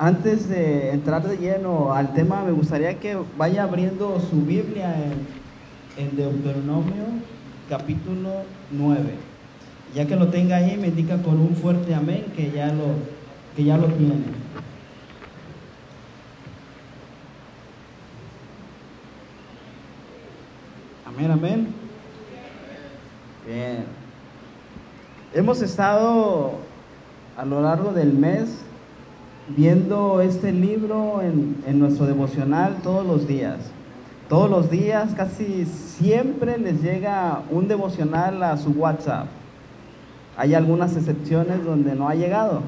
Antes de entrar de lleno al tema, me gustaría que vaya abriendo su Biblia en, Deuteronomio capítulo 9. Ya que lo tenga ahí, me indica con un fuerte amén que ya lo, que ya lo tiene. Amén, amén. Bien. Hemos estado a lo largo del mes viendo este libro en, en, nuestro devocional todos los días. Todos los días, casi siempre les llega un devocional a su WhatsApp. Hay algunas excepciones donde no ha llegado,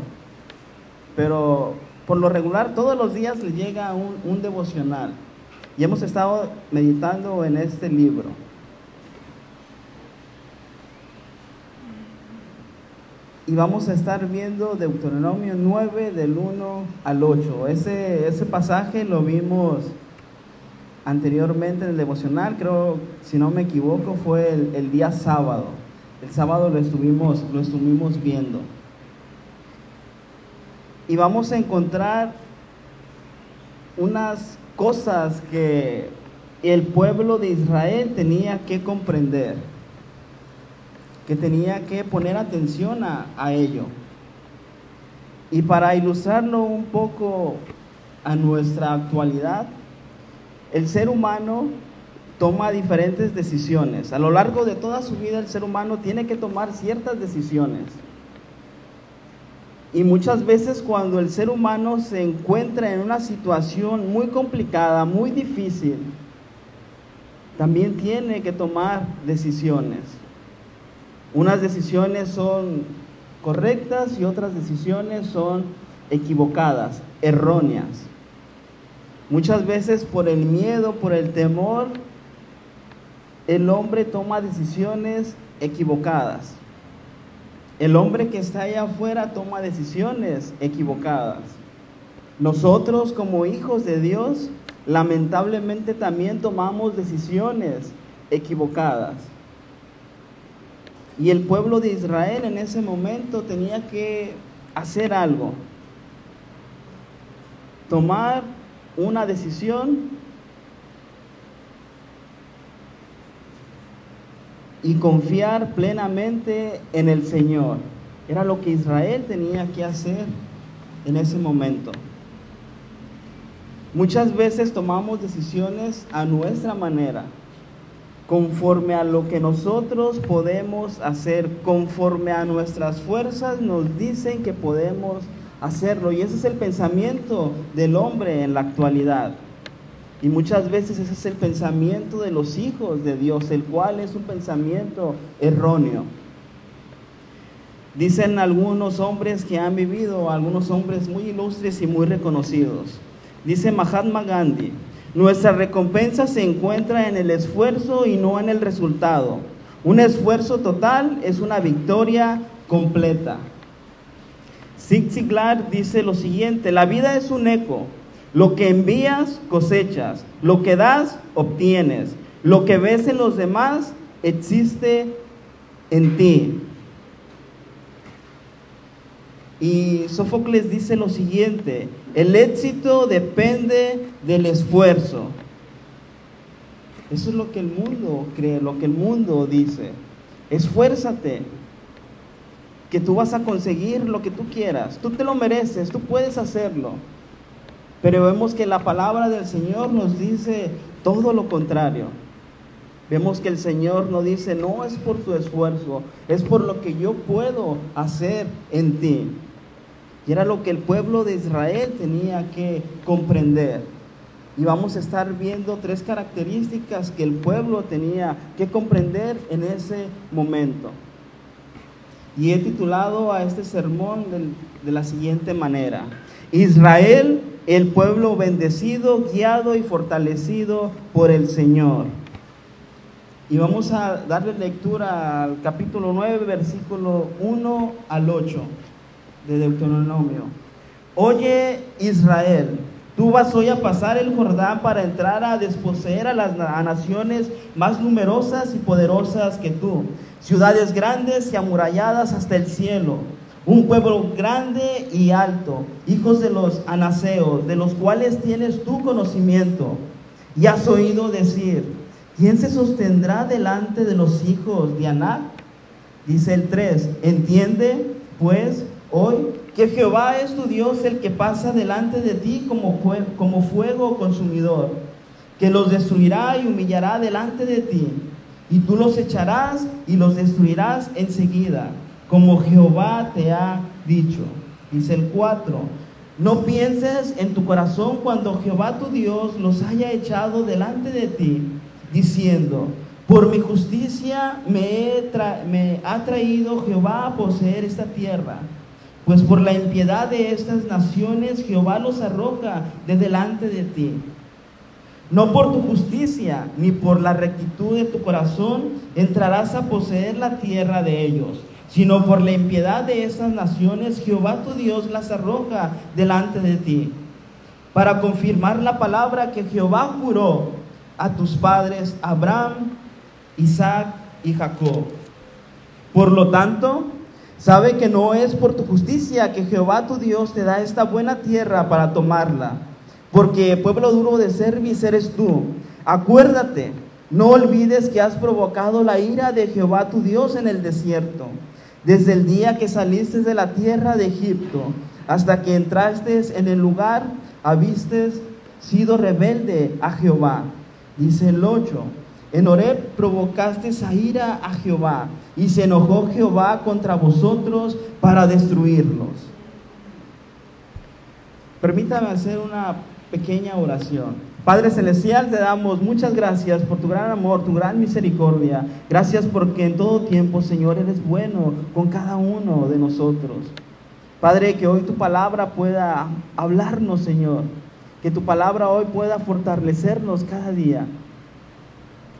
pero por lo regular todos los días les llega un, un devocional. Y hemos estado meditando en este libro. Y vamos a estar viendo Deuteronomio 9 del 1 al 8. Ese, ese pasaje lo vimos anteriormente en el devocional, creo, si no me equivoco, fue el, el día sábado. El sábado lo estuvimos, lo estuvimos viendo. Y vamos a encontrar unas cosas que el pueblo de Israel tenía que comprender, que tenía que poner atención a, ello. Y para ilustrarlo un poco a nuestra actualidad, el ser humano toma diferentes decisiones. A lo largo de toda su vida el ser humano tiene que tomar ciertas decisiones. Y muchas veces cuando el ser humano se encuentra en una situación muy complicada, muy difícil, también tiene que tomar decisiones. Unas decisiones son correctas y otras decisiones son equivocadas, erróneas. Muchas veces por el miedo, por el temor, el hombre toma decisiones equivocadas. El hombre que está allá afuera toma decisiones equivocadas. Nosotros como hijos de Dios, lamentablemente también tomamos decisiones equivocadas. Y el pueblo de Israel en ese momento tenía que hacer algo. Tomar una decisión y confiar plenamente en el Señor. Era lo que Israel tenía que hacer en ese momento. Muchas veces tomamos decisiones a nuestra manera, conforme a lo que nosotros podemos hacer, conforme a nuestras fuerzas nos dicen que podemos hacerlo. Y ese es el pensamiento del hombre en la actualidad. Y muchas veces ese es el pensamiento de los hijos de Dios, el cual es un pensamiento erróneo. Dicen algunos hombres que han vivido, algunos hombres muy ilustres y muy reconocidos. Dice Mahatma Gandhi, nuestra recompensa se encuentra en el esfuerzo y no en el resultado. Un esfuerzo total es una victoria completa. Zig Ziglar dice lo siguiente, la vida es un eco, lo que envías, cosechas. Lo que das, obtienes. Lo que ves en los demás, existe en ti. Y Sófocles dice lo siguiente, el éxito depende del esfuerzo. Eso es lo que el mundo cree, lo que el mundo dice. Esfuérzate, que tú vas a conseguir lo que tú quieras. Tú te lo mereces, tú puedes hacerlo. Pero vemos que la palabra del Señor nos dice todo lo contrario. Vemos que el Señor nos dice, no es por tu esfuerzo, es por lo que yo puedo hacer en ti. Y era lo que el pueblo de Israel tenía que comprender. Y vamos a estar viendo tres características que el pueblo tenía que comprender en ese momento. Y he titulado a este sermón de, la siguiente manera. Israel el pueblo bendecido, guiado y fortalecido por el Señor. Y vamos a darle lectura al capítulo 9, versículo 1 al 8 de Deuteronomio. Oye Israel, tú vas hoy a pasar el Jordán para entrar a desposeer a las naciones más numerosas y poderosas que tú, ciudades grandes y amuralladas hasta el cielo un pueblo grande y alto, hijos de los anaseos, de los cuales tienes tu conocimiento, y has oído decir, ¿quién se sostendrá delante de los hijos de Anac? Dice el 3, entiende pues hoy que Jehová es tu Dios el que pasa delante de ti como, fuego consumidor, que los destruirá y humillará delante de ti, y tú los echarás y los destruirás enseguida, como Jehová te ha dicho. Dice el 4, no pienses en tu corazón cuando Jehová tu Dios los haya echado delante de ti, diciendo, por mi justicia me ha traído Jehová a poseer esta tierra. Pues por la impiedad de estas naciones Jehová los arroja de delante de ti. No por tu justicia ni por la rectitud de tu corazón entrarás a poseer la tierra de ellos, sino por la impiedad de estas naciones Jehová tu Dios las arroja delante de ti, para confirmar la palabra que Jehová juró a tus padres Abraham, Isaac y Jacob. Por lo tanto, sabe que no es por tu justicia que Jehová tu Dios te da esta buena tierra para tomarla, porque pueblo duro de servicio eres tú. Acuérdate, no olvides que has provocado la ira de Jehová tu Dios en el desierto, desde el día que saliste de la tierra de Egipto hasta que entraste en el lugar, habiste sido rebelde a Jehová. Dice el 8 en Horeb provocaste esa ira a Jehová y se enojó Jehová contra vosotros para destruirlos. Permítame hacer una pequeña oración. Padre Celestial, te damos muchas gracias por tu gran amor, tu gran misericordia. Gracias porque en todo tiempo, Señor, eres bueno con cada uno de nosotros. Padre, que hoy tu palabra pueda hablarnos, Señor. Que tu palabra hoy pueda fortalecernos cada día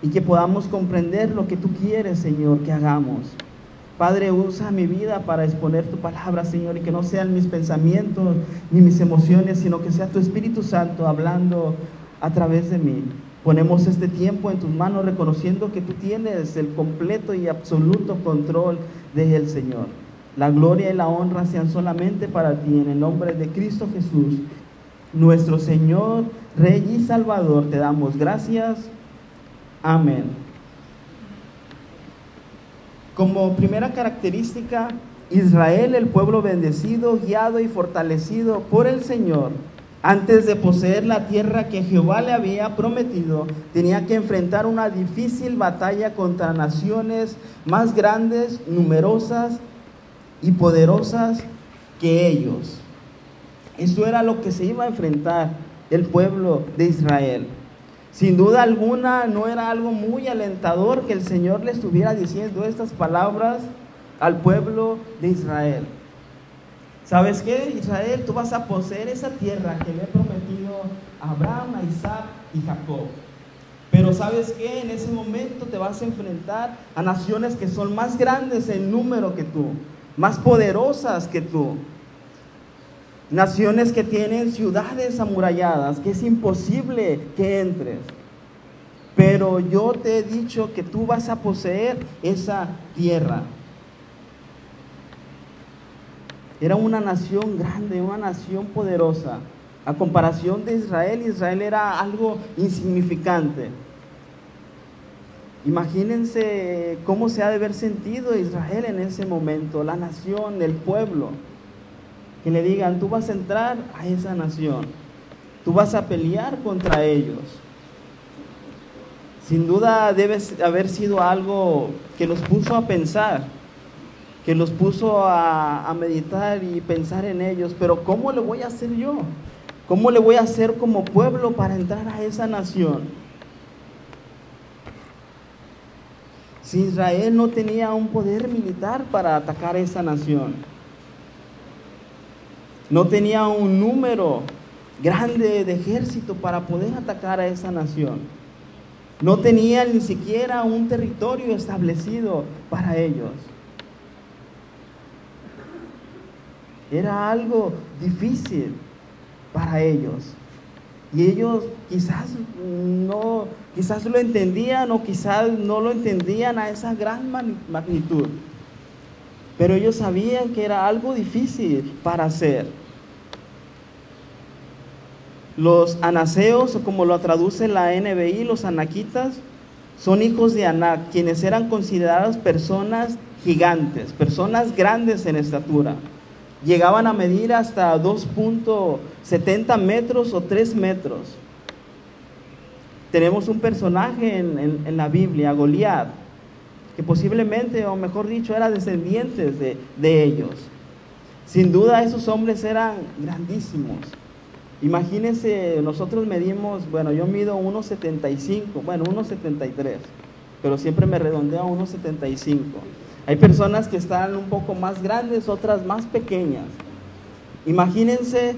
y que podamos comprender lo que tú quieres, Señor, que hagamos. Padre, usa mi vida para exponer tu palabra, Señor, y que no sean mis pensamientos ni mis emociones, sino que sea tu Espíritu Santo hablando a través de mí. Ponemos este tiempo en tus manos reconociendo que tú tienes el completo y absoluto control de él, Señor. La gloria y la honra sean solamente para ti, en el nombre de Cristo Jesús, nuestro Señor, Rey y Salvador. Te damos gracias. Amén. Como primera característica, Israel, el pueblo bendecido, guiado y fortalecido por el Señor, antes de poseer la tierra que Jehová le había prometido, tenía que enfrentar una difícil batalla contra naciones más grandes, numerosas y poderosas que ellos. Eso era lo que se iba a enfrentar el pueblo de Israel. Sin duda alguna no era algo muy alentador que el Señor le estuviera diciendo estas palabras al pueblo de Israel. ¿Sabes qué? Israel, tú vas a poseer esa tierra que le he prometido a Abraham, a Isaac y Jacob. Pero sabes qué? En ese momento te vas a enfrentar a naciones que son más grandes en número que tú, más poderosas que tú. Naciones que tienen ciudades amuralladas, que es imposible que entres. Pero yo te he dicho que tú vas a poseer esa tierra. Era una nación grande, una nación poderosa. A comparación de Israel, Israel era algo insignificante. Imagínense cómo se ha de haber sentido Israel en ese momento, la nación, el pueblo que le digan, tú vas a entrar a esa nación, tú vas a pelear contra ellos. Sin duda debe haber sido algo que los puso a pensar, que los puso a, a meditar y pensar en ellos, pero ¿cómo le voy a hacer yo? ¿Cómo le voy a hacer como pueblo para entrar a esa nación? Si Israel no tenía un poder militar para atacar esa nación, no tenía un número grande de ejército para poder atacar a esa nación. No tenía ni siquiera un territorio establecido para ellos. Era algo difícil para ellos. Y ellos quizás no, quizás lo entendían o quizás no lo entendían a esa gran magnitud. pero ellos sabían que era algo difícil para hacer. Los anaseos, como lo traduce la NBI, los anaquitas, son hijos de Anac, quienes eran consideradas personas gigantes, personas grandes en estatura. Llegaban a medir hasta 2.70 metros o 3 metros. Tenemos un personaje en, la Biblia, Goliat, que posiblemente, o mejor dicho, era descendientes de, de ellos. Sin duda esos hombres eran grandísimos. Imagínense, nosotros medimos, bueno, yo mido 1,75, bueno, 1,73, pero siempre me redondeo a 1,75. Hay personas que están un poco más grandes, otras más pequeñas. Imagínense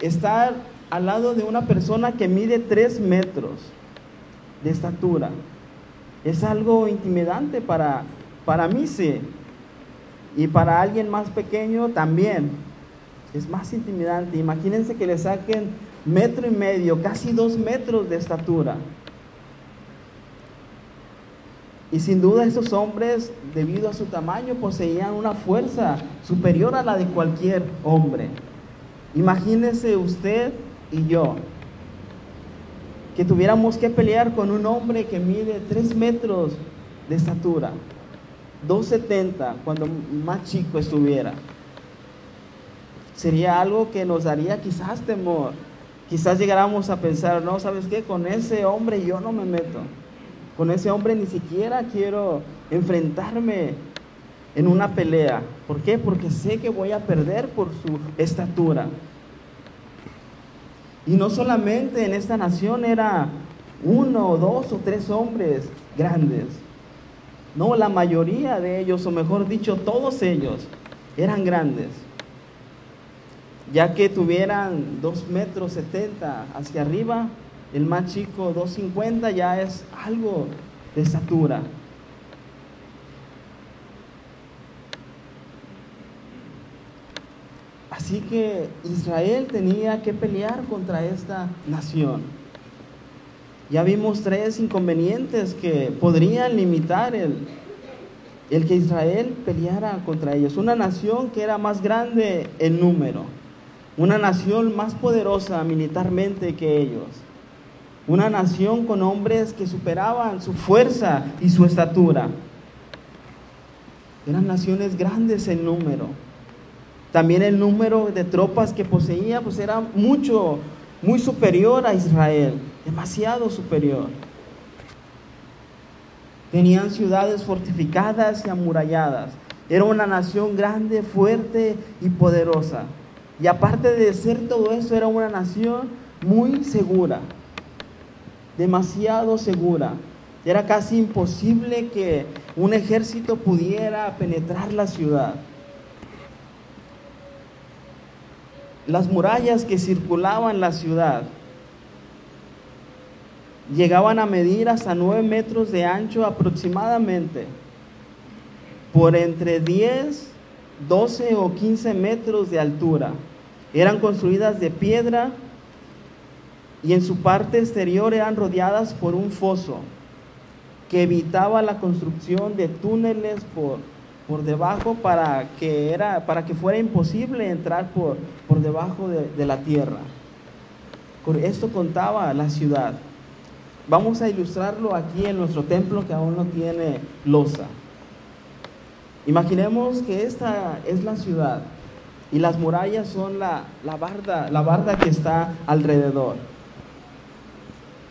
estar al lado de una persona que mide 3 metros de estatura. Es algo intimidante para, para mí, sí. Y para alguien más pequeño también. Es más intimidante. Imagínense que le saquen metro y medio, casi dos metros de estatura. Y sin duda esos hombres, debido a su tamaño, poseían una fuerza superior a la de cualquier hombre. Imagínese usted y yo, que tuviéramos que pelear con un hombre que mide 3 metros de estatura, 2,70 cuando más chico estuviera. Sería algo que nos daría quizás temor. Quizás llegáramos a pensar, no, ¿sabes qué? Con ese hombre yo no me meto. Con ese hombre ni siquiera quiero enfrentarme en una pelea. ¿Por qué? Porque sé que voy a perder por su estatura. Y no solamente en esta nación era uno, dos o tres hombres grandes. No, la mayoría de ellos, o mejor dicho, todos ellos eran grandes. Ya que tuvieran dos metros setenta hacia arriba, el más chico 250 ya es algo de estatura. Así que Israel tenía que pelear contra esta nación. Ya vimos tres inconvenientes que podrían limitar el, el que Israel peleara contra ellos. Una nación que era más grande en número, una nación más poderosa militarmente que ellos una nación con hombres que superaban su fuerza y su estatura. Eran naciones grandes en número. También el número de tropas que poseía pues era mucho, muy superior a Israel, demasiado superior. Tenían ciudades fortificadas y amuralladas. Era una nación grande, fuerte y poderosa. Y aparte de ser todo eso, era una nación muy segura demasiado segura. Era casi imposible que un ejército pudiera penetrar la ciudad. Las murallas que circulaban la ciudad llegaban a medir hasta 9 metros de ancho aproximadamente, por entre 10, 12 o 15 metros de altura. Eran construidas de piedra y en su parte exterior eran rodeadas por un foso que evitaba la construcción de túneles por, por debajo para que, era, para que fuera imposible entrar por, por debajo de, de la tierra. Esto contaba la ciudad. Vamos a ilustrarlo aquí en nuestro templo que aún no tiene losa. Imaginemos que esta es la ciudad y las murallas son la, la, barda, la barda que está alrededor.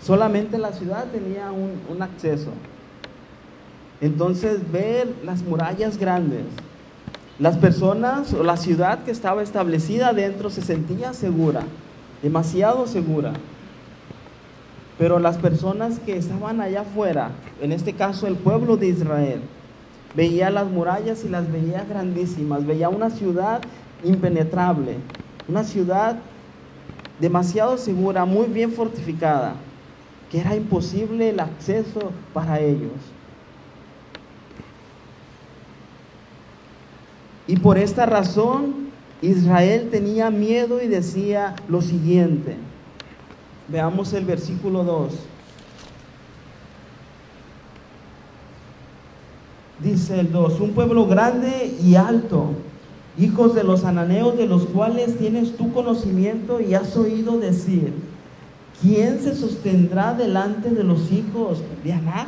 Solamente la ciudad tenía un, acceso. Entonces ver las murallas grandes, las personas o la ciudad que estaba establecida dentro se sentía segura, demasiado segura. Pero las personas que estaban allá afuera, en este caso el pueblo de Israel, veía las murallas y las veía grandísimas, veía una ciudad impenetrable, una ciudad demasiado segura, muy bien fortificada que era imposible el acceso para ellos. Y por esta razón Israel tenía miedo y decía lo siguiente. Veamos el versículo 2. dice el 2, un pueblo grande y alto, hijos de los ananeos de los cuales tienes tu conocimiento y has oído decir, ¿quién se sostendrá delante de los hijos de Anac?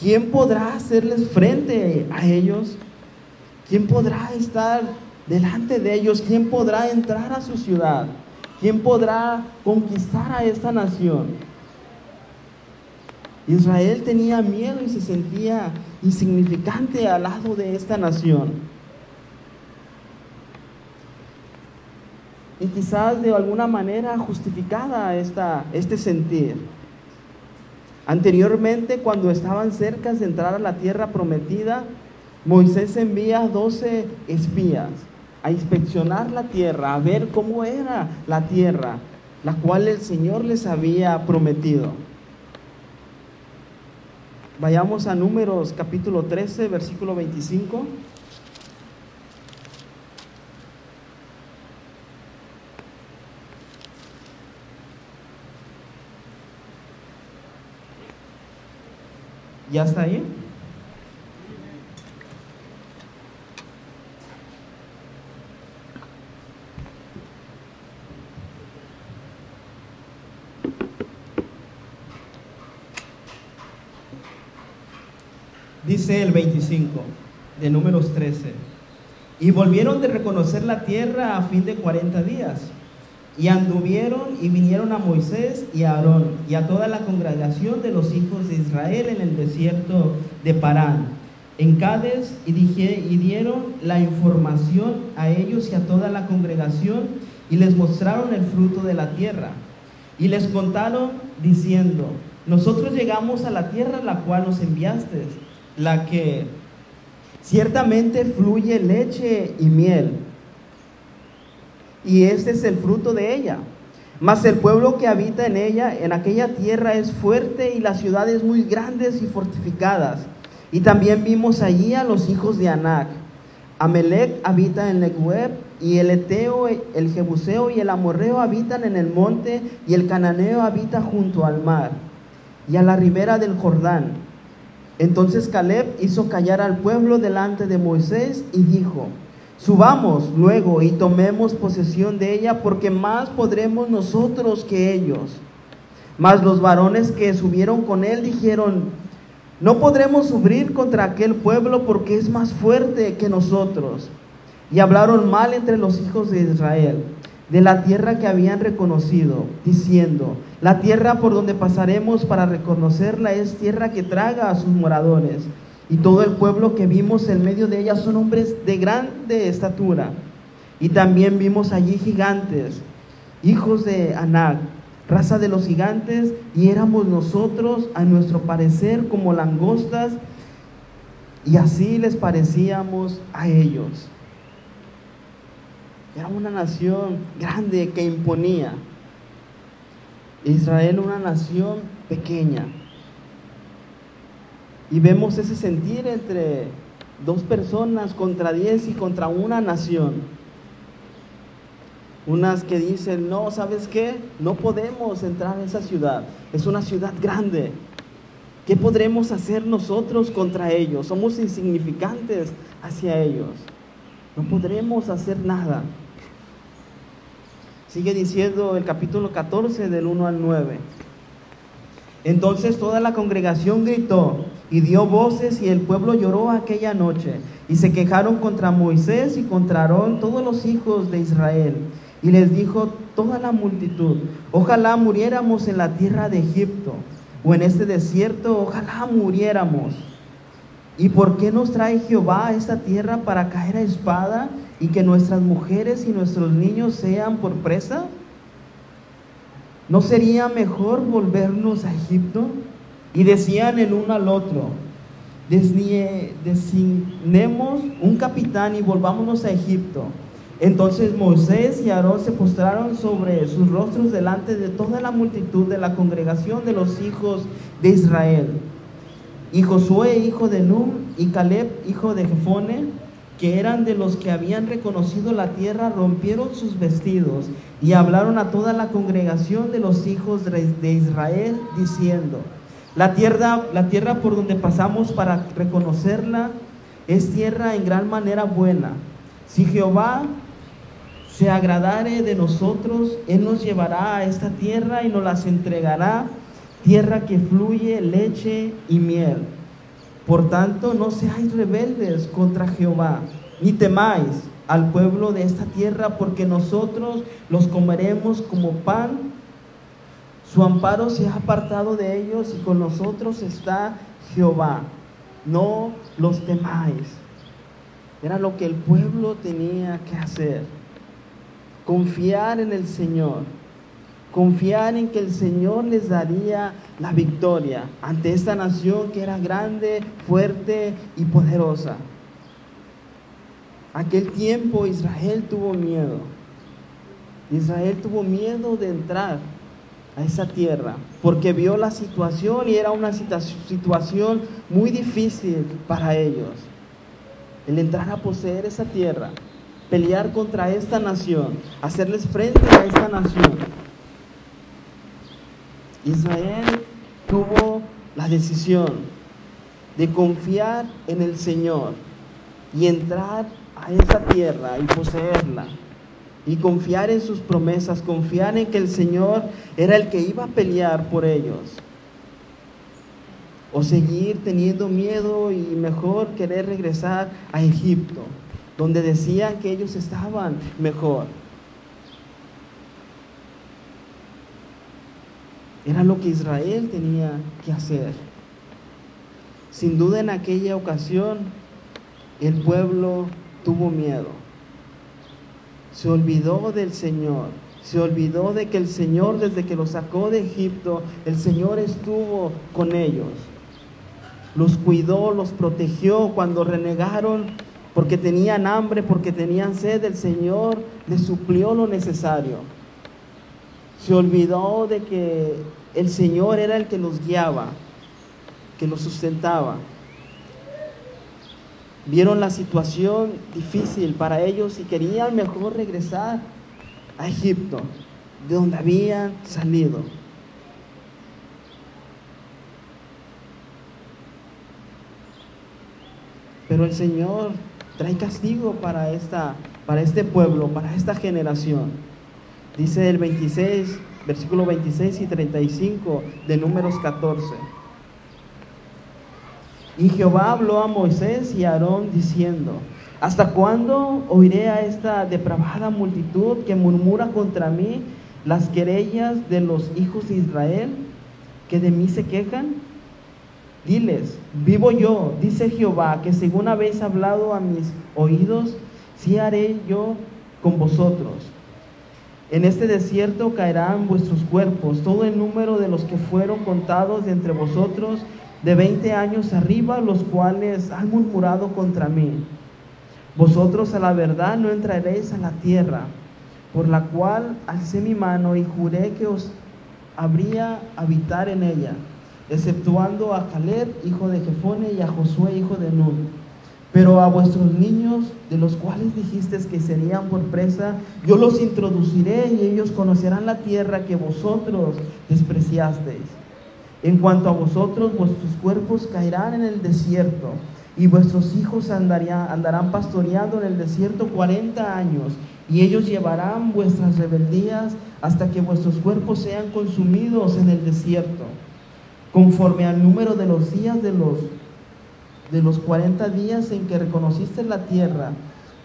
¿Quién podrá hacerles frente a ellos? ¿Quién podrá estar delante de ellos? ¿Quién podrá entrar a su ciudad? ¿Quién podrá conquistar a esta nación? Israel tenía miedo y se sentía insignificante al lado de esta nación. Y quizás de alguna manera justificada esta, este sentir. Anteriormente, cuando estaban cerca de entrar a la tierra prometida, Moisés envía 12 espías a inspeccionar la tierra, a ver cómo era la tierra, la cual el Señor les había prometido. Vayamos a Números capítulo 13, versículo 25. ¿Ya está ahí? Dice el 25 de números 13. Y volvieron de reconocer la tierra a fin de 40 días. Y anduvieron y vinieron a Moisés y a Aarón y a toda la congregación de los hijos de Israel en el desierto de Parán, en Cádiz, y, dije, y dieron la información a ellos y a toda la congregación y les mostraron el fruto de la tierra. Y les contaron diciendo, nosotros llegamos a la tierra a la cual nos enviaste la que ciertamente fluye leche y miel. Y este es el fruto de ella. Mas el pueblo que habita en ella, en aquella tierra, es fuerte y las ciudades muy grandes y fortificadas. Y también vimos allí a los hijos de Anac. Amelec habita en Negueb, y el Eteo, el Jebuseo y el Amorreo habitan en el monte, y el Cananeo habita junto al mar, y a la ribera del Jordán. Entonces Caleb hizo callar al pueblo delante de Moisés y dijo, subamos luego y tomemos posesión de ella, porque más podremos nosotros que ellos. Mas los varones que subieron con él dijeron, no podremos subir contra aquel pueblo porque es más fuerte que nosotros. Y hablaron mal entre los hijos de Israel de la tierra que habían reconocido, diciendo, la tierra por donde pasaremos para reconocerla es tierra que traga a sus moradores. Y todo el pueblo que vimos en medio de ella son hombres de grande estatura. Y también vimos allí gigantes, hijos de Anac, raza de los gigantes, y éramos nosotros, a nuestro parecer, como langostas, y así les parecíamos a ellos. Era una nación grande que imponía. Israel una nación pequeña. Y vemos ese sentir entre dos personas contra diez y contra una nación. Unas que dicen, no, ¿sabes qué? No podemos entrar en esa ciudad. Es una ciudad grande. ¿Qué podremos hacer nosotros contra ellos? Somos insignificantes hacia ellos. No podremos hacer nada. Sigue diciendo el capítulo 14 del 1 al 9. Entonces toda la congregación gritó y dio voces y el pueblo lloró aquella noche y se quejaron contra Moisés y contra Aarón todos los hijos de Israel. Y les dijo toda la multitud, ojalá muriéramos en la tierra de Egipto o en este desierto, ojalá muriéramos. ¿Y por qué nos trae Jehová a esta tierra para caer a espada y que nuestras mujeres y nuestros niños sean por presa? ¿No sería mejor volvernos a Egipto? Y decían el uno al otro, designemos un capitán y volvámonos a Egipto. Entonces Moisés y Aarón se postraron sobre sus rostros delante de toda la multitud de la congregación de los hijos de Israel. Y Josué, hijo de Num, y Caleb, hijo de Jefone, que eran de los que habían reconocido la tierra, rompieron sus vestidos y hablaron a toda la congregación de los hijos de Israel, diciendo, La tierra, la tierra por donde pasamos para reconocerla es tierra en gran manera buena. Si Jehová se agradare de nosotros, Él nos llevará a esta tierra y nos las entregará, tierra que fluye leche y miel. Por tanto, no seáis rebeldes contra Jehová, ni temáis al pueblo de esta tierra, porque nosotros los comeremos como pan. Su amparo se ha apartado de ellos y con nosotros está Jehová. No los temáis. Era lo que el pueblo tenía que hacer confiar en el Señor, confiar en que el Señor les daría la victoria ante esta nación que era grande, fuerte y poderosa. Aquel tiempo Israel tuvo miedo. Israel tuvo miedo de entrar a esa tierra porque vio la situación y era una situación muy difícil para ellos. El entrar a poseer esa tierra pelear contra esta nación, hacerles frente a esta nación. Israel tuvo la decisión de confiar en el Señor y entrar a esta tierra y poseerla. Y confiar en sus promesas, confiar en que el Señor era el que iba a pelear por ellos. O seguir teniendo miedo y mejor querer regresar a Egipto donde decían que ellos estaban mejor. Era lo que Israel tenía que hacer. Sin duda en aquella ocasión el pueblo tuvo miedo. Se olvidó del Señor. Se olvidó de que el Señor desde que los sacó de Egipto, el Señor estuvo con ellos. Los cuidó, los protegió cuando renegaron porque tenían hambre, porque tenían sed, el Señor les suplió lo necesario. Se olvidó de que el Señor era el que los guiaba, que los sustentaba. Vieron la situación difícil para ellos y querían mejor regresar a Egipto, de donde habían salido. Pero el Señor trae castigo para, esta, para este pueblo, para esta generación. Dice el 26, versículo 26 y 35 de números 14. Y Jehová habló a Moisés y a Aarón diciendo, ¿hasta cuándo oiré a esta depravada multitud que murmura contra mí las querellas de los hijos de Israel que de mí se quejan? Diles, vivo yo, dice Jehová, que según habéis hablado a mis oídos, sí haré yo con vosotros. En este desierto caerán vuestros cuerpos, todo el número de los que fueron contados de entre vosotros de veinte años arriba, los cuales han murmurado contra mí. Vosotros a la verdad no entraréis a la tierra, por la cual alcé mi mano y juré que os habría habitar en ella exceptuando a Caleb, hijo de Jefone, y a Josué, hijo de Nun. Pero a vuestros niños, de los cuales dijisteis que serían por presa, yo los introduciré y ellos conocerán la tierra que vosotros despreciasteis. En cuanto a vosotros, vuestros cuerpos caerán en el desierto, y vuestros hijos andarán pastoreando en el desierto cuarenta años, y ellos llevarán vuestras rebeldías hasta que vuestros cuerpos sean consumidos en el desierto conforme al número de los días de los, de los 40 días en que reconociste la tierra,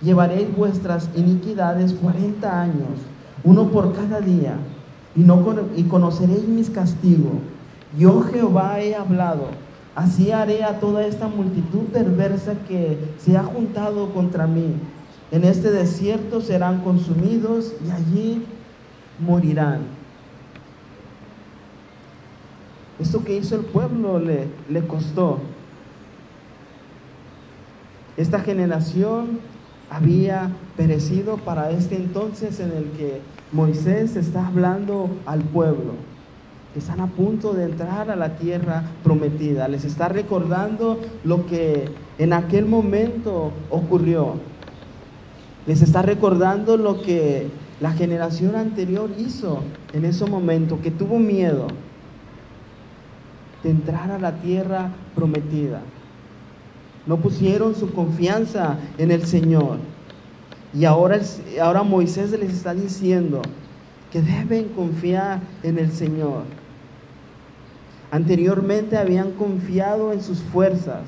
llevaréis vuestras iniquidades 40 años, uno por cada día, y, no, y conoceréis mis castigos. Yo Jehová he hablado, así haré a toda esta multitud perversa que se ha juntado contra mí. En este desierto serán consumidos y allí morirán. Esto que hizo el pueblo le, le costó. Esta generación había perecido para este entonces en el que Moisés está hablando al pueblo. Están a punto de entrar a la tierra prometida. Les está recordando lo que en aquel momento ocurrió. Les está recordando lo que la generación anterior hizo en ese momento, que tuvo miedo, de entrar a la tierra prometida. No pusieron su confianza en el Señor. Y ahora, ahora Moisés les está diciendo que deben confiar en el Señor. Anteriormente habían confiado en sus fuerzas,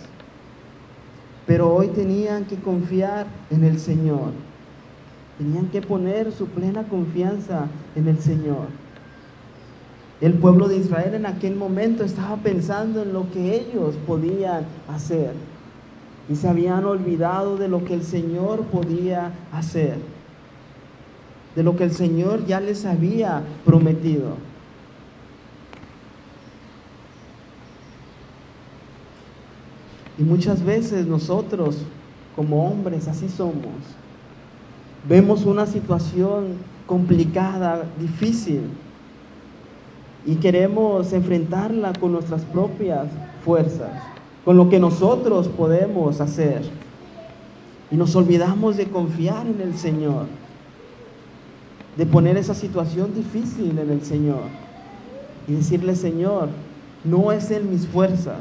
pero hoy tenían que confiar en el Señor. Tenían que poner su plena confianza en el Señor. El pueblo de Israel en aquel momento estaba pensando en lo que ellos podían hacer y se habían olvidado de lo que el Señor podía hacer, de lo que el Señor ya les había prometido. Y muchas veces nosotros, como hombres, así somos. Vemos una situación complicada, difícil, y queremos enfrentarla con nuestras propias fuerzas con lo que nosotros podemos hacer. Y nos olvidamos de confiar en el Señor, de poner esa situación difícil en el Señor y decirle, Señor, no es en mis fuerzas,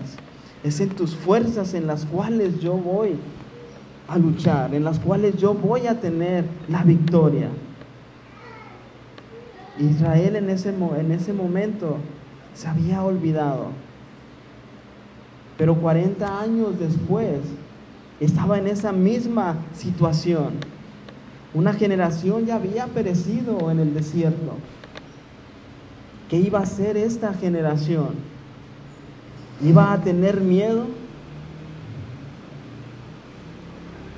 es en tus fuerzas en las cuales yo voy a luchar, en las cuales yo voy a tener la victoria. Israel en ese, en ese momento se había olvidado pero 40 años después estaba en esa misma situación. Una generación ya había perecido en el desierto. ¿Qué iba a hacer esta generación? ¿Iba a tener miedo?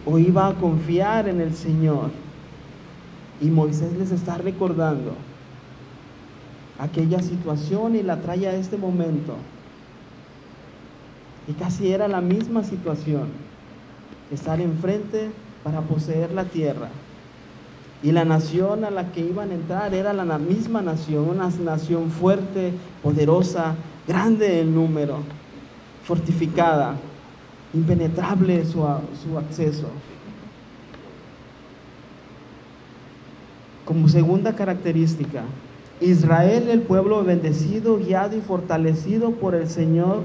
¿O iba a confiar en el Señor? Y Moisés les está recordando aquella situación y la trae a este momento. Y casi era la misma situación, estar enfrente para poseer la tierra. Y la nación a la que iban a entrar era la misma nación, una nación fuerte, poderosa, grande en número, fortificada, impenetrable su, su acceso. Como segunda característica, Israel, el pueblo bendecido, guiado y fortalecido por el Señor,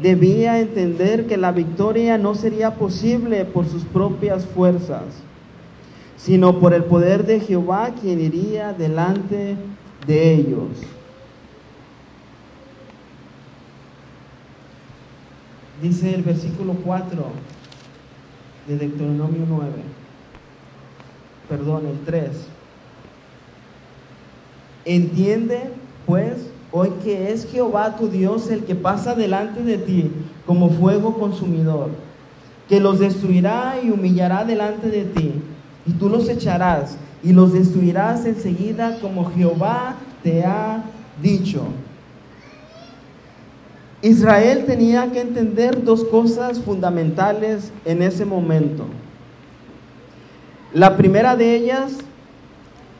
debía entender que la victoria no sería posible por sus propias fuerzas, sino por el poder de Jehová quien iría delante de ellos. Dice el versículo 4 de Deuteronomio 9, perdón, el 3. Entiende, pues, hoy que es Jehová tu Dios el que pasa delante de ti como fuego consumidor, que los destruirá y humillará delante de ti, y tú los echarás y los destruirás enseguida como Jehová te ha dicho. Israel tenía que entender dos cosas fundamentales en ese momento. La primera de ellas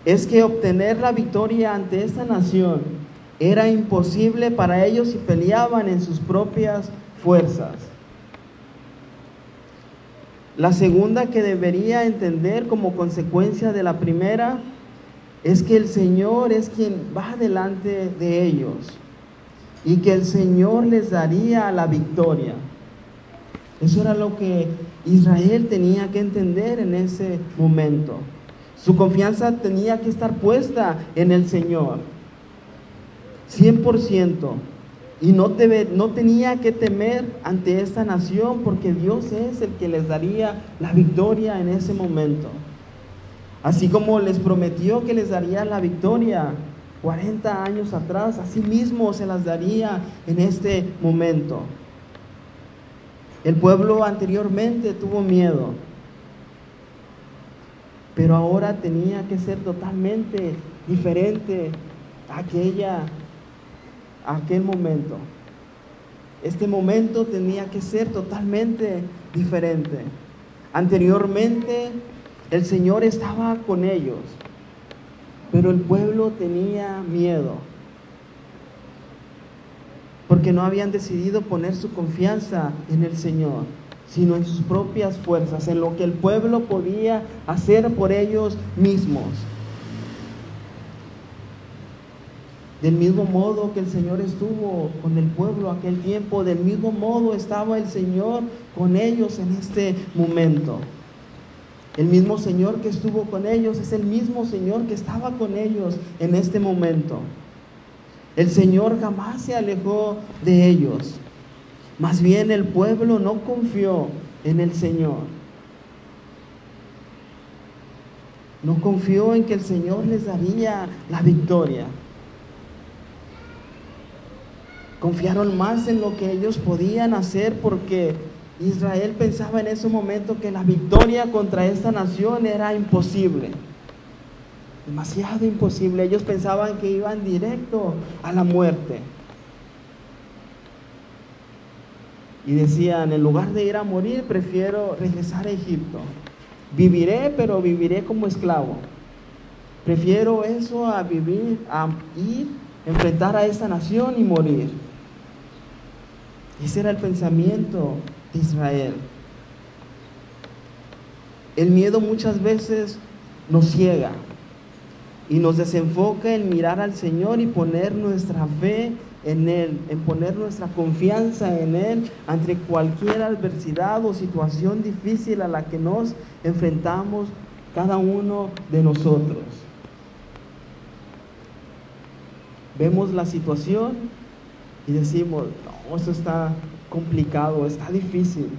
es que obtener la victoria ante esta nación era imposible para ellos y peleaban en sus propias fuerzas. La segunda que debería entender como consecuencia de la primera es que el Señor es quien va delante de ellos y que el Señor les daría la victoria. Eso era lo que Israel tenía que entender en ese momento. Su confianza tenía que estar puesta en el Señor. 100%. Y no, no tenía que temer ante esta nación porque Dios es el que les daría la victoria en ese momento. Así como les prometió que les daría la victoria 40 años atrás, así mismo se las daría en este momento. El pueblo anteriormente tuvo miedo, pero ahora tenía que ser totalmente diferente a aquella aquel momento. Este momento tenía que ser totalmente diferente. Anteriormente el Señor estaba con ellos, pero el pueblo tenía miedo, porque no habían decidido poner su confianza en el Señor, sino en sus propias fuerzas, en lo que el pueblo podía hacer por ellos mismos. Del mismo modo que el Señor estuvo con el pueblo aquel tiempo, del mismo modo estaba el Señor con ellos en este momento. El mismo Señor que estuvo con ellos es el mismo Señor que estaba con ellos en este momento. El Señor jamás se alejó de ellos. Más bien el pueblo no confió en el Señor. No confió en que el Señor les daría la victoria. Confiaron más en lo que ellos podían hacer porque Israel pensaba en ese momento que la victoria contra esta nación era imposible. Demasiado imposible. Ellos pensaban que iban directo a la muerte. Y decían, en lugar de ir a morir, prefiero regresar a Egipto. Viviré, pero viviré como esclavo. Prefiero eso a vivir, a ir, enfrentar a esta nación y morir. Ese era el pensamiento Israel. El miedo muchas veces nos ciega y nos desenfoca en mirar al Señor y poner nuestra fe en Él, en poner nuestra confianza en Él ante cualquier adversidad o situación difícil a la que nos enfrentamos cada uno de nosotros. Vemos la situación y decimos, no, esto está complicado, está difícil.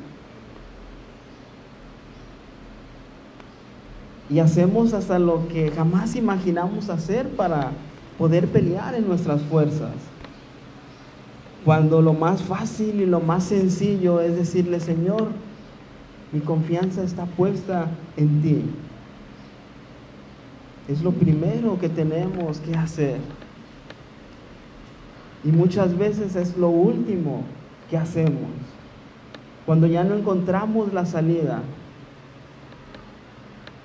Y hacemos hasta lo que jamás imaginamos hacer para poder pelear en nuestras fuerzas. Cuando lo más fácil y lo más sencillo es decirle, Señor, mi confianza está puesta en ti. Es lo primero que tenemos que hacer. Y muchas veces es lo último que hacemos. Cuando ya no encontramos la salida,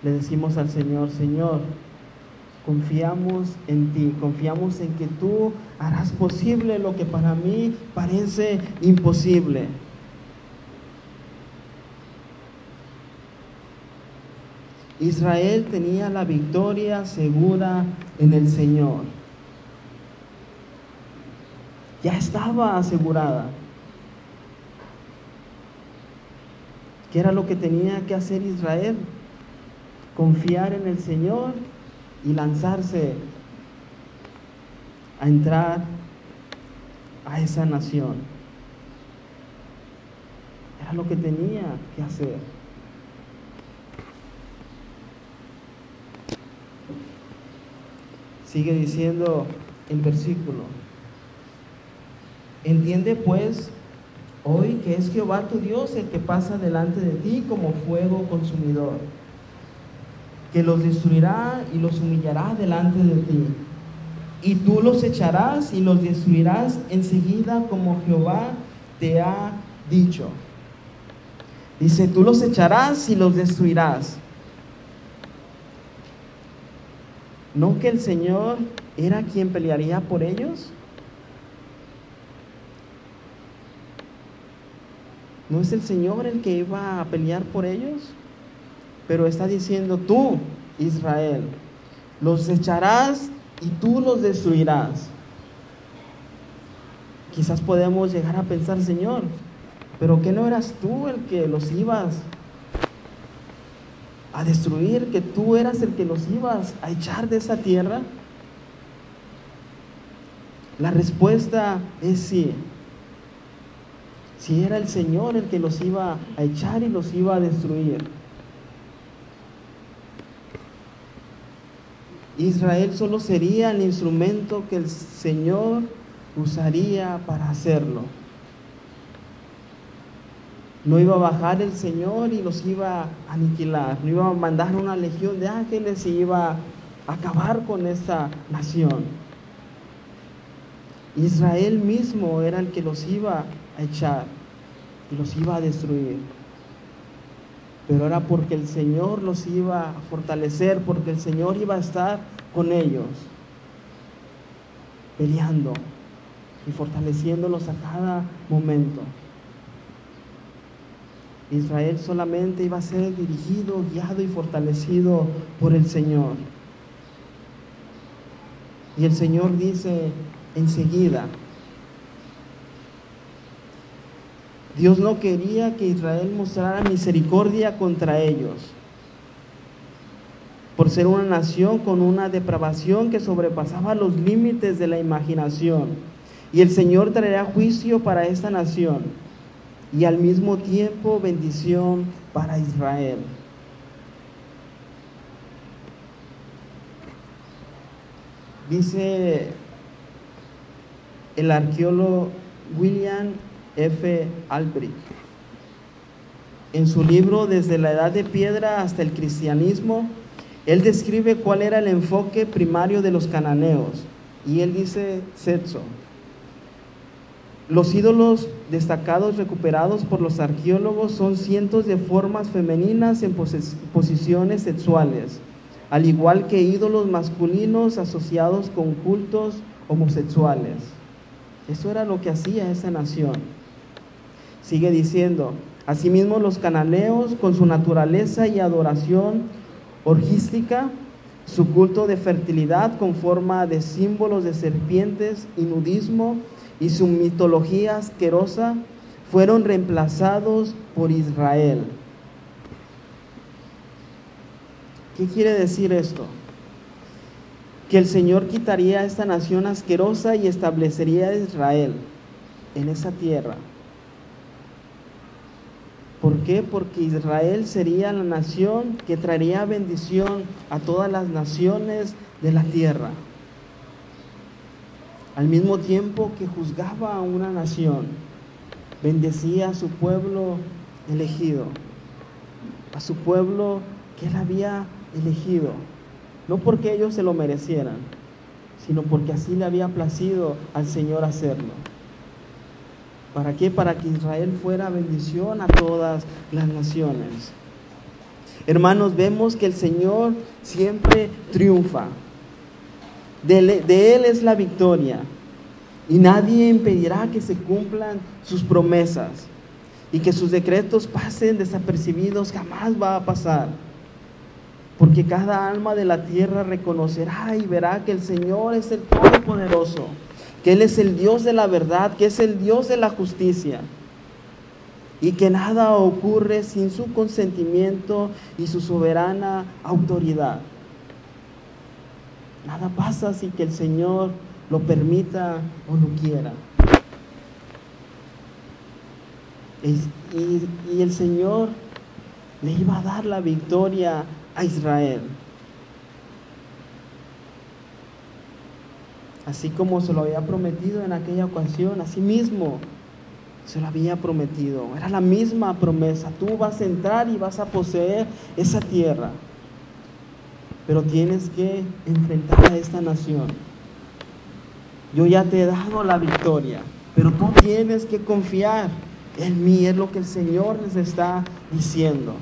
le decimos al Señor, Señor, confiamos en ti, confiamos en que tú harás posible lo que para mí parece imposible. Israel tenía la victoria segura en el Señor. Ya estaba asegurada. ¿Qué era lo que tenía que hacer Israel? Confiar en el Señor y lanzarse a entrar a esa nación. Era lo que tenía que hacer. Sigue diciendo el versículo. Entiende pues hoy que es Jehová tu Dios el que pasa delante de ti como fuego consumidor, que los destruirá y los humillará delante de ti. Y tú los echarás y los destruirás enseguida como Jehová te ha dicho. Dice, tú los echarás y los destruirás. ¿No que el Señor era quien pelearía por ellos? ¿No es el Señor el que iba a pelear por ellos? Pero está diciendo tú, Israel, los echarás y tú los destruirás. Quizás podemos llegar a pensar, Señor, pero que no eras tú el que los ibas a destruir, que tú eras el que los ibas a echar de esa tierra? La respuesta es sí. Si era el Señor el que los iba a echar y los iba a destruir. Israel solo sería el instrumento que el Señor usaría para hacerlo. No iba a bajar el Señor y los iba a aniquilar. No iba a mandar una legión de ángeles y iba a acabar con esta nación. Israel mismo era el que los iba a echar los iba a destruir. Pero era porque el Señor los iba a fortalecer, porque el Señor iba a estar con ellos, peleando y fortaleciéndolos a cada momento. Israel solamente iba a ser dirigido, guiado y fortalecido por el Señor. Y el Señor dice enseguida, Dios no quería que Israel mostrara misericordia contra ellos, por ser una nación con una depravación que sobrepasaba los límites de la imaginación. Y el Señor traerá juicio para esta nación y al mismo tiempo bendición para Israel. Dice el arqueólogo William F. Albrecht en su libro Desde la Edad de Piedra hasta el Cristianismo, él describe cuál era el enfoque primario de los cananeos. Y él dice, Setzo, los ídolos destacados recuperados por los arqueólogos son cientos de formas femeninas en posiciones sexuales, al igual que ídolos masculinos asociados con cultos homosexuales. Eso era lo que hacía esa nación. Sigue diciendo, asimismo los cananeos con su naturaleza y adoración orgística, su culto de fertilidad con forma de símbolos de serpientes y nudismo, y su mitología asquerosa fueron reemplazados por Israel. ¿Qué quiere decir esto? Que el Señor quitaría esta nación asquerosa y establecería a Israel en esa tierra. ¿Por qué? Porque Israel sería la nación que traería bendición a todas las naciones de la tierra al mismo tiempo que juzgaba a una nación, bendecía a su pueblo elegido, a su pueblo que él había elegido, no porque ellos se lo merecieran, sino porque así le había placido al Señor hacerlo. ¿Para qué? Para que Israel fuera bendición a todas las naciones. Hermanos, vemos que el Señor siempre triunfa. De, Él es la victoria. Y nadie impedirá que se cumplan sus promesas y que sus decretos pasen desapercibidos. Jamás va a pasar. Porque cada alma de la tierra reconocerá y verá que el Señor es el Todopoderoso, que Él es el Dios de la verdad, que es el Dios de la justicia y que nada ocurre sin su consentimiento y su soberana autoridad. Nada pasa sin que el Señor lo permita o lo quiera. Y, y el Señor le iba a dar la victoria a Israel. Así como se lo había prometido en aquella ocasión, así mismo se lo había prometido. Era la misma promesa. Tú vas a entrar y vas a poseer esa tierra pero tienes que enfrentar a esta nación. Yo ya te he dado la victoria, pero tú tienes que confiar en mí, es lo que el Señor les está diciendo.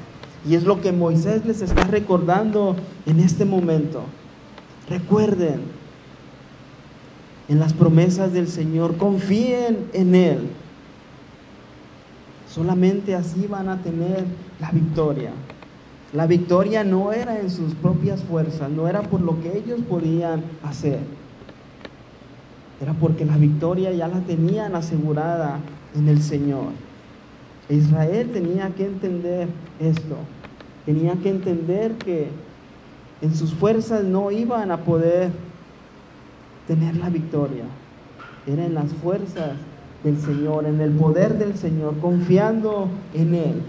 Y es lo que Moisés les está recordando en este momento. Recuerden en las promesas del Señor, confíen en Él. Solamente así van a tener la victoria. La victoria no era en sus propias fuerzas, no era por lo que ellos podían hacer. Era porque la victoria ya la tenían asegurada en el Señor. Israel tenía que entender esto. Tenía que entender que en sus fuerzas no iban a poder tener la victoria. Era en las fuerzas del Señor, en el poder del Señor, confiando en Él.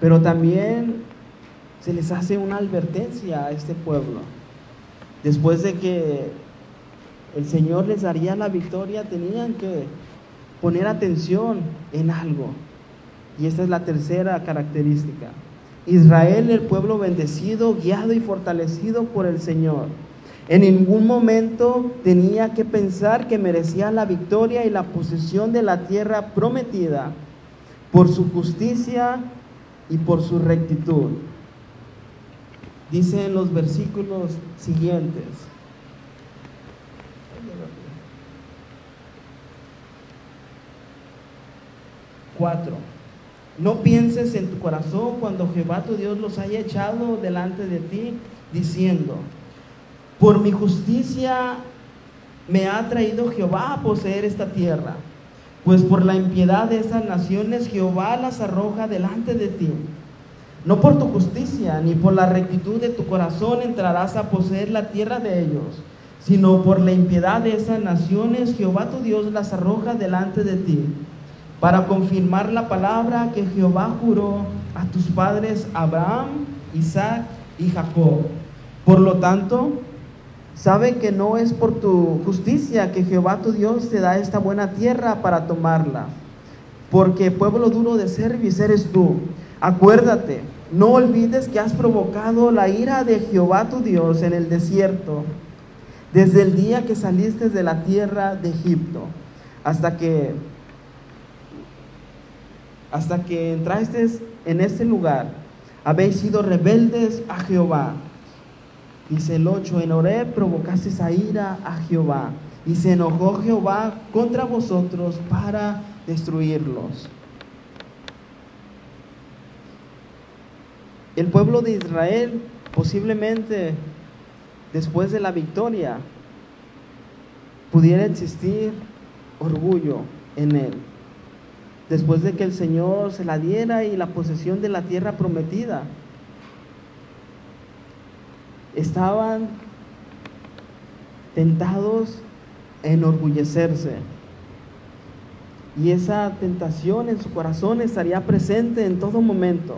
Pero también se les hace una advertencia a este pueblo. Después de que el Señor les daría la victoria, tenían que poner atención en algo. Y esta es la tercera característica. Israel, el pueblo bendecido, guiado y fortalecido por el Señor. En ningún momento tenía que pensar que merecía la victoria y la posesión de la tierra prometida por su justicia y por su rectitud. Dice en los versículos siguientes. Cuatro. No pienses en tu corazón cuando Jehová tu Dios los haya echado delante de ti, diciendo, por mi justicia me ha traído Jehová a poseer esta tierra, pues por la impiedad de esas naciones Jehová las arroja delante de ti. No por tu justicia ni por la rectitud de tu corazón entrarás a poseer la tierra de ellos, sino por la impiedad de esas naciones Jehová tu Dios las arroja delante de ti, para confirmar la palabra que Jehová juró a tus padres Abraham, Isaac y Jacob. Por lo tanto, sabe que no es por tu justicia que Jehová tu Dios te da esta buena tierra para tomarla, porque pueblo duro de servicio eres tú Acuérdate, no olvides que has provocado la ira de Jehová tu Dios en el desierto, desde el día que saliste de la tierra de Egipto, hasta que hasta que entraste en este lugar, habéis sido rebeldes a Jehová. Dice el 8, en Oreb provocaste esa ira a Jehová, y se enojó Jehová contra vosotros para destruirlos. El pueblo de Israel posiblemente después de la victoria pudiera existir orgullo en él. Después de que el Señor se la diera y la posesión de la tierra prometida, estaban tentados a enorgullecerse. Y esa tentación en su corazón estaría presente en todo momento.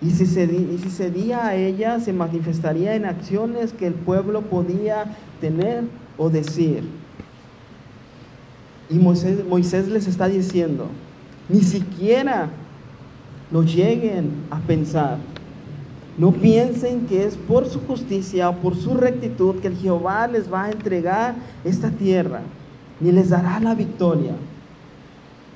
Y si, cedía a ella, se manifestaría en acciones que el pueblo podía tener o decir. Y Moisés, Moisés les está diciendo, ni siquiera lo lleguen a pensar. No piensen que es por su justicia o por su rectitud que el Jehová les va a entregar esta tierra, ni les dará la victoria.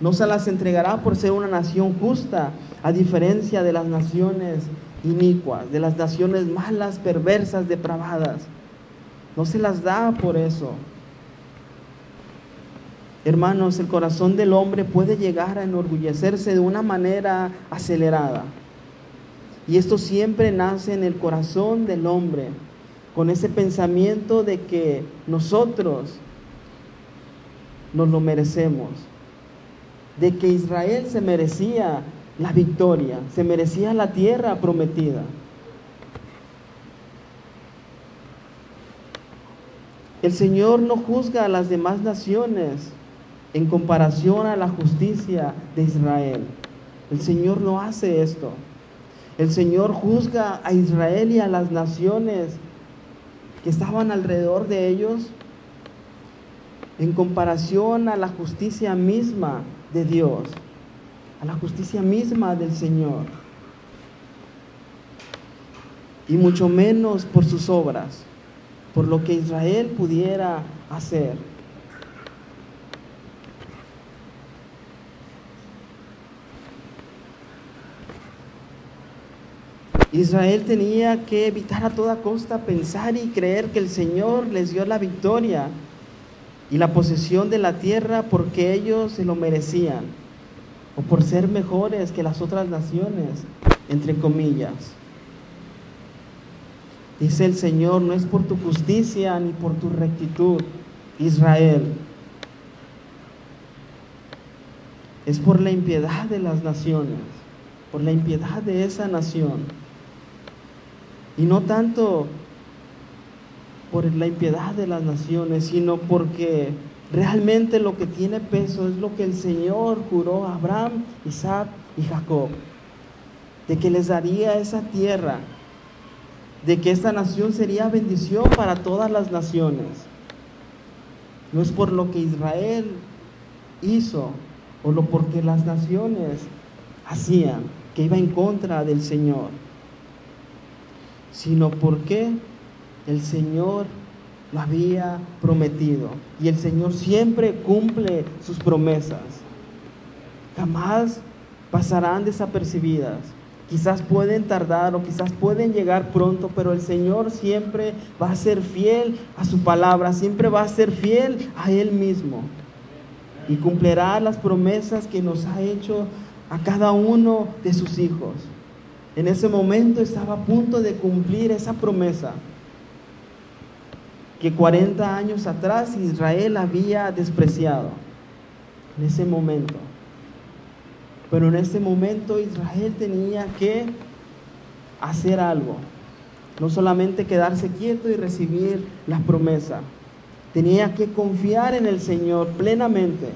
No se las entregará por ser una nación justa, a diferencia de las naciones inicuas, de las naciones malas, perversas, depravadas. No se las da por eso. Hermanos, el corazón del hombre puede llegar a enorgullecerse de una manera acelerada. Y esto siempre nace en el corazón del hombre, con ese pensamiento de que nosotros nos lo merecemos, de que Israel se merecía la victoria, se merecía la tierra prometida. El Señor no juzga a las demás naciones en comparación a la justicia de Israel. El Señor no hace esto. El Señor juzga a Israel y a las naciones que estaban alrededor de ellos en comparación a la justicia misma de Dios la justicia misma del Señor. Y mucho menos por sus obras, por lo que Israel pudiera hacer. Israel tenía que evitar a toda costa pensar y creer que el Señor les dio la victoria y la posesión de la tierra porque ellos se lo merecían o por ser mejores que las otras naciones, entre comillas. Dice el Señor, no es por tu justicia ni por tu rectitud, Israel. Es por la impiedad de las naciones, por la impiedad de esa nación. Y no tanto por la impiedad de las naciones, sino porque Realmente lo que tiene peso es lo que el Señor juró a Abraham, Isaac y Jacob, de que les daría esa tierra, de que esta nación sería bendición para todas las naciones. No es por lo que Israel hizo o lo porque las naciones hacían, que iba en contra del Señor, sino porque el Señor lo había prometido. Y el Señor siempre cumple sus promesas. Jamás pasarán desapercibidas. Quizás pueden tardar o quizás pueden llegar pronto, pero el Señor siempre va a ser fiel a su palabra, siempre va a ser fiel a Él mismo. Y cumplirá las promesas que nos ha hecho a cada uno de sus hijos. En ese momento estaba a punto de cumplir esa promesa que 40 años atrás Israel había despreciado. En ese momento. Pero en ese momento Israel tenía que hacer algo. No solamente quedarse quieto y recibir la promesa. Tenía que confiar en el Señor plenamente.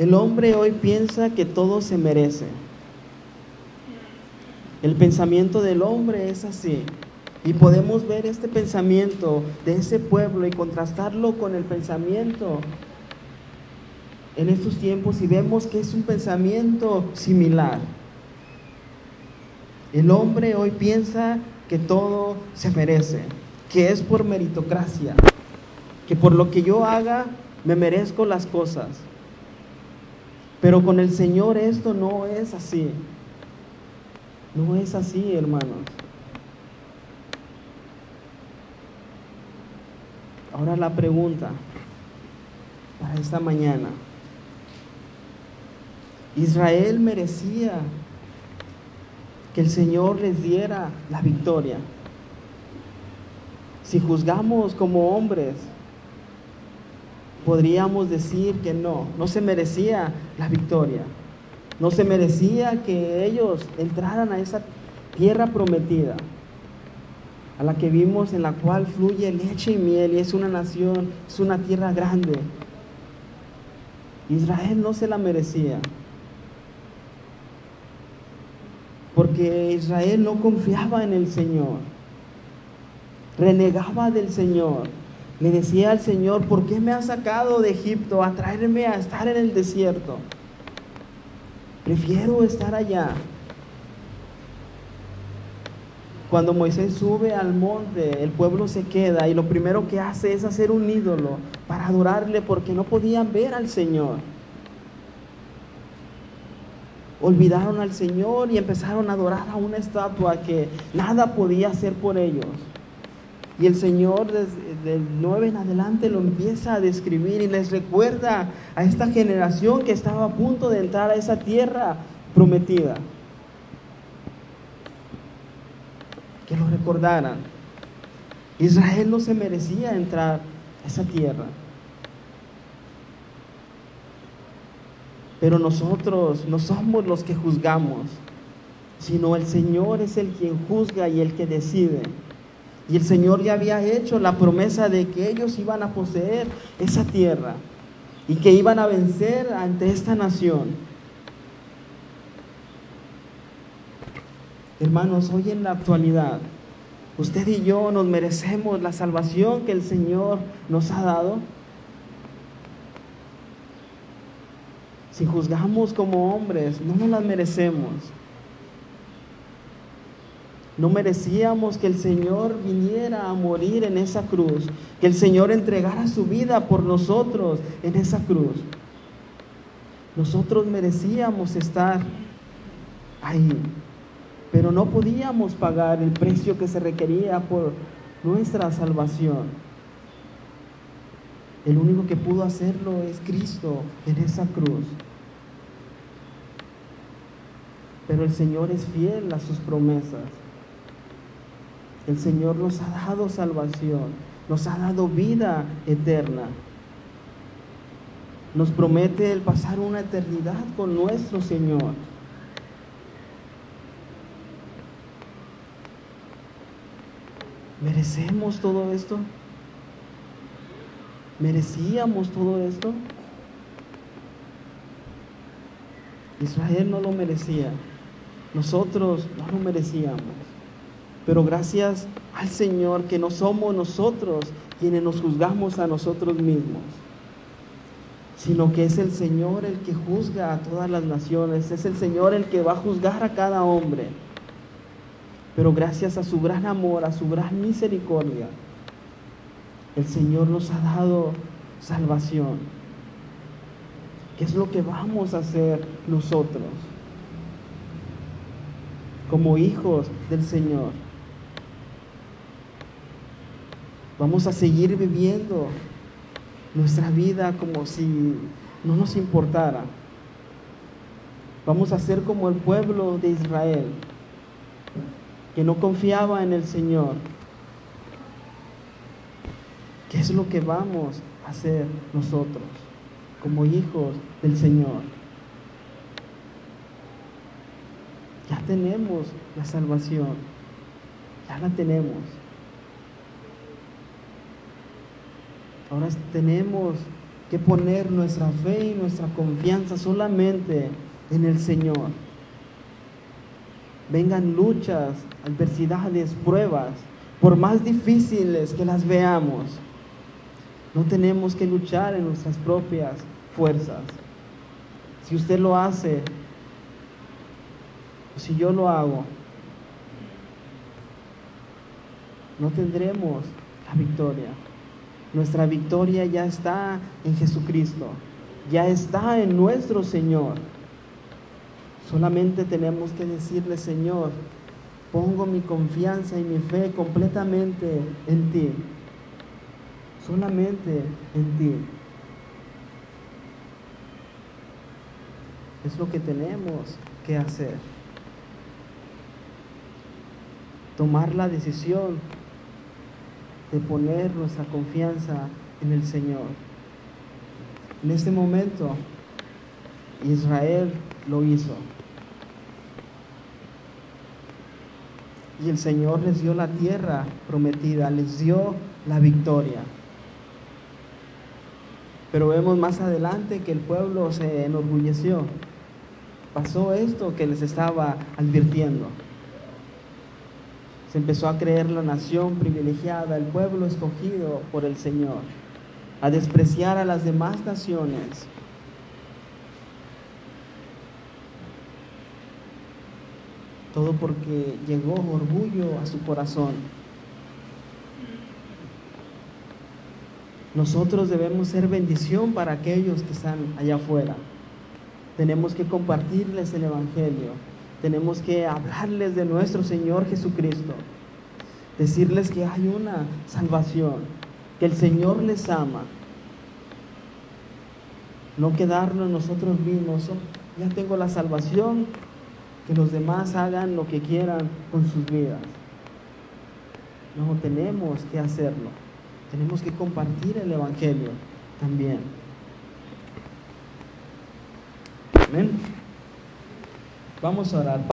El hombre hoy piensa que todo se merece. El pensamiento del hombre es así. Y podemos ver este pensamiento de ese pueblo y contrastarlo con el pensamiento en estos tiempos y vemos que es un pensamiento similar. El hombre hoy piensa que todo se merece, que es por meritocracia, que por lo que yo haga me merezco las cosas. Pero con el Señor esto no es así. No es así, hermanos. Ahora la pregunta para esta mañana. Israel merecía que el Señor les diera la victoria. Si juzgamos como hombres, podríamos decir que no, no se merecía la victoria. No se merecía que ellos entraran a esa tierra prometida, a la que vimos en la cual fluye leche y miel y es una nación, es una tierra grande. Israel no se la merecía. Porque Israel no confiaba en el Señor. Renegaba del Señor. Le decía al Señor, ¿por qué me has sacado de Egipto a traerme a estar en el desierto? Prefiero estar allá. Cuando Moisés sube al monte, el pueblo se queda y lo primero que hace es hacer un ídolo para adorarle porque no podían ver al Señor. Olvidaron al Señor y empezaron a adorar a una estatua que nada podía hacer por ellos. Y el Señor desde el 9 en adelante lo empieza a describir y les recuerda a esta generación que estaba a punto de entrar a esa tierra prometida. Que lo recordaran. Israel no se merecía entrar a esa tierra. Pero nosotros no somos los que juzgamos, sino el Señor es el quien juzga y el que decide. Y el Señor ya había hecho la promesa de que ellos iban a poseer esa tierra y que iban a vencer ante esta nación. Hermanos, hoy en la actualidad, usted y yo nos merecemos la salvación que el Señor nos ha dado. Si juzgamos como hombres, no nos las merecemos. No merecíamos que el Señor viniera a morir en esa cruz, que el Señor entregara su vida por nosotros en esa cruz. Nosotros merecíamos estar ahí, pero no podíamos pagar el precio que se requería por nuestra salvación. El único que pudo hacerlo es Cristo en esa cruz. Pero el Señor es fiel a sus promesas. El Señor nos ha dado salvación, nos ha dado vida eterna. Nos promete el pasar una eternidad con nuestro Señor. ¿Merecemos todo esto? ¿Merecíamos todo esto? Israel no lo merecía. Nosotros no lo merecíamos. Pero gracias al Señor que no somos nosotros quienes nos juzgamos a nosotros mismos, sino que es el Señor el que juzga a todas las naciones, es el Señor el que va a juzgar a cada hombre. Pero gracias a su gran amor, a su gran misericordia, el Señor nos ha dado salvación. ¿Qué es lo que vamos a hacer nosotros como hijos del Señor? Vamos a seguir viviendo nuestra vida como si no nos importara. Vamos a ser como el pueblo de Israel, que no confiaba en el Señor. ¿Qué es lo que vamos a hacer nosotros como hijos del Señor? Ya tenemos la salvación, ya la tenemos. Ahora tenemos que poner nuestra fe y nuestra confianza solamente en el Señor. Vengan luchas, adversidades, pruebas, por más difíciles que las veamos, no tenemos que luchar en nuestras propias fuerzas. Si usted lo hace, o si yo lo hago, no tendremos la victoria. Nuestra victoria ya está en Jesucristo, ya está en nuestro Señor. Solamente tenemos que decirle, Señor, pongo mi confianza y mi fe completamente en ti. Solamente en ti. Es lo que tenemos que hacer. Tomar la decisión de poner nuestra confianza en el Señor. En este momento, Israel lo hizo. Y el Señor les dio la tierra prometida, les dio la victoria. Pero vemos más adelante que el pueblo se enorgulleció. Pasó esto que les estaba advirtiendo. Se empezó a creer la nación privilegiada, el pueblo escogido por el Señor, a despreciar a las demás naciones. Todo porque llegó orgullo a su corazón. Nosotros debemos ser bendición para aquellos que están allá afuera. Tenemos que compartirles el Evangelio tenemos que hablarles de nuestro Señor Jesucristo. Decirles que hay una salvación, que el Señor les ama. No quedarnos nosotros mismos, oh, ya tengo la salvación, que los demás hagan lo que quieran con sus vidas. No, tenemos que hacerlo. Tenemos que compartir el Evangelio también. Amén. Vamos a orar.